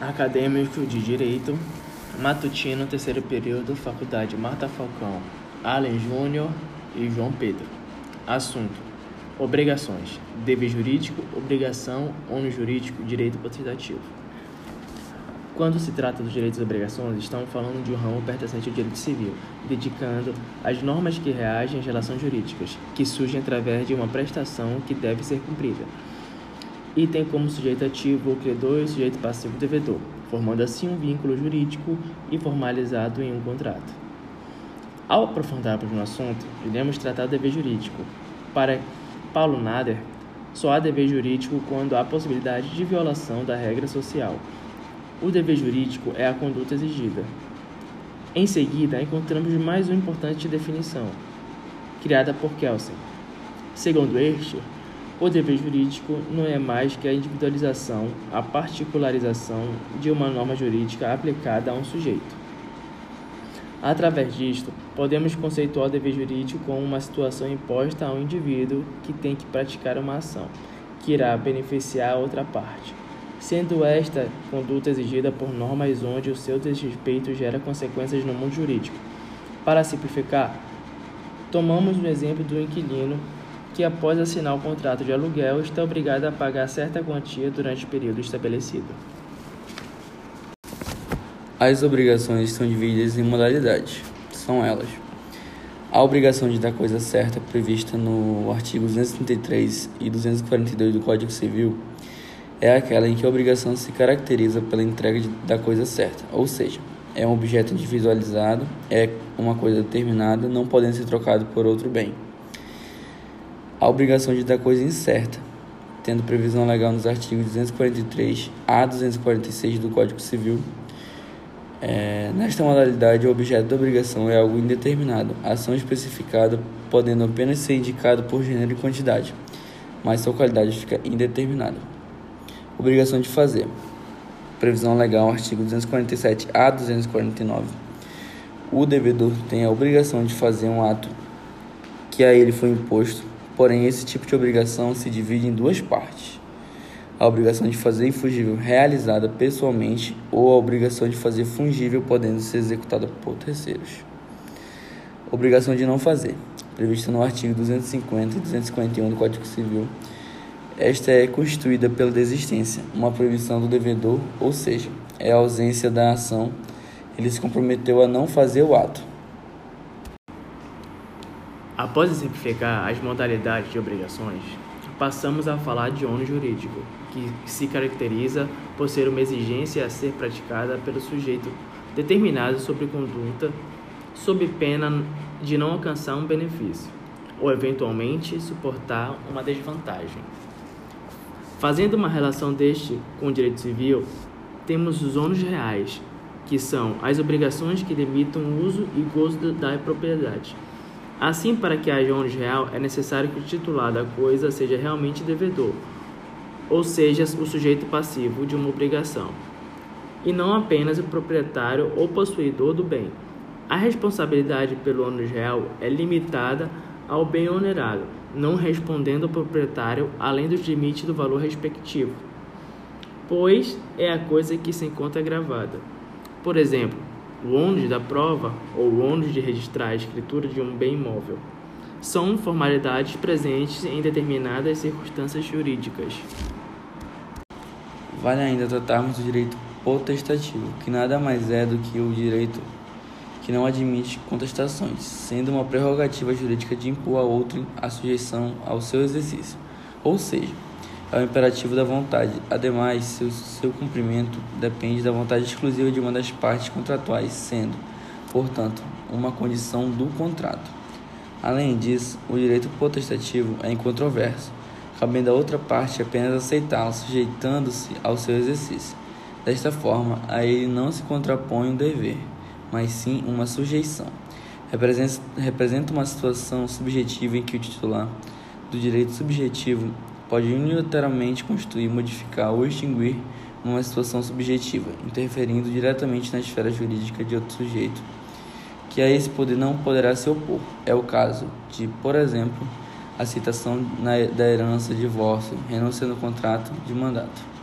Acadêmico de Direito, Matutino, terceiro período, Faculdade Marta Falcão, Allen Júnior e João Pedro. Assunto: Obrigações, dever jurídico, obrigação, ônus jurídico, direito potestativo. Quando se trata dos direitos e obrigações, estamos falando de um ramo pertencente ao direito civil, dedicando às normas que reagem às relações jurídicas, que surgem através de uma prestação que deve ser cumprida e tem como sujeito ativo o credor e o sujeito passivo o devedor, formando assim um vínculo jurídico e formalizado em um contrato. Ao aprofundarmos no assunto, iremos tratar do dever jurídico. Para Paulo Nader, só há dever jurídico quando há possibilidade de violação da regra social. O dever jurídico é a conduta exigida. Em seguida, encontramos mais uma importante definição, criada por Kelsen. Segundo este, o dever jurídico não é mais que a individualização, a particularização de uma norma jurídica aplicada a um sujeito. Através disto, podemos conceituar o dever jurídico como uma situação imposta a um indivíduo que tem que praticar uma ação, que irá beneficiar a outra parte, sendo esta conduta exigida por normas onde o seu desrespeito gera consequências no mundo jurídico. Para simplificar, tomamos o exemplo do inquilino que, após assinar o contrato de aluguel, está obrigado a pagar certa quantia durante o período estabelecido. As obrigações são divididas em modalidades. São elas: a obrigação de dar coisa certa prevista no artigo 233 e 242 do Código Civil é aquela em que a obrigação se caracteriza pela entrega de, da coisa certa, ou seja, é um objeto individualizado, é uma coisa determinada, não podendo ser trocado por outro bem a obrigação de dar coisa incerta, tendo previsão legal nos artigos 243 a 246 do Código Civil. É, nesta modalidade, o objeto da obrigação é algo indeterminado, ação especificada, podendo apenas ser indicado por gênero e quantidade, mas sua qualidade fica indeterminada. Obrigação de fazer. Previsão legal, artigo 247 a 249. O devedor tem a obrigação de fazer um ato que a ele foi imposto Porém, esse tipo de obrigação se divide em duas partes: a obrigação de fazer infungível realizada pessoalmente ou a obrigação de fazer fungível podendo ser executada por terceiros. Obrigação de não fazer, prevista no artigo 250 e 251 do Código Civil. Esta é constituída pela desistência, uma proibição do devedor, ou seja, é a ausência da ação. Ele se comprometeu a não fazer o ato. Após exemplificar as modalidades de obrigações, passamos a falar de ônus jurídico, que se caracteriza por ser uma exigência a ser praticada pelo sujeito determinado sobre conduta, sob pena de não alcançar um benefício, ou eventualmente suportar uma desvantagem. Fazendo uma relação deste com o direito civil, temos os ônus reais, que são as obrigações que limitam o uso e gozo da propriedade Assim, para que haja ônus real, é necessário que o titular da coisa seja realmente devedor, ou seja, o sujeito passivo de uma obrigação, e não apenas o proprietário ou possuidor do bem. A responsabilidade pelo ônus real é limitada ao bem onerado, não respondendo ao proprietário além dos limites do valor respectivo, pois é a coisa que se encontra gravada. Por exemplo, ônus da prova ou ônus de registrar a escritura de um bem imóvel são formalidades presentes em determinadas circunstâncias jurídicas. Vale ainda tratarmos do direito potestativo, que nada mais é do que o direito que não admite contestações, sendo uma prerrogativa jurídica de impor a outro a sujeição ao seu exercício. Ou seja, é o imperativo da vontade. Ademais, seu, seu cumprimento depende da vontade exclusiva de uma das partes contratuais, sendo, portanto, uma condição do contrato. Além disso, o direito potestativo é incontroverso, cabendo à outra parte apenas aceitá-lo, sujeitando-se ao seu exercício. Desta forma, a ele não se contrapõe um dever, mas sim uma sujeição. Representa uma situação subjetiva em que o titular do direito subjetivo pode unilateralmente constituir, modificar ou extinguir uma situação subjetiva, interferindo diretamente na esfera jurídica de outro sujeito, que a esse poder não poderá se opor. É o caso de, por exemplo, a citação da herança, divórcio, renúncia no contrato de mandato.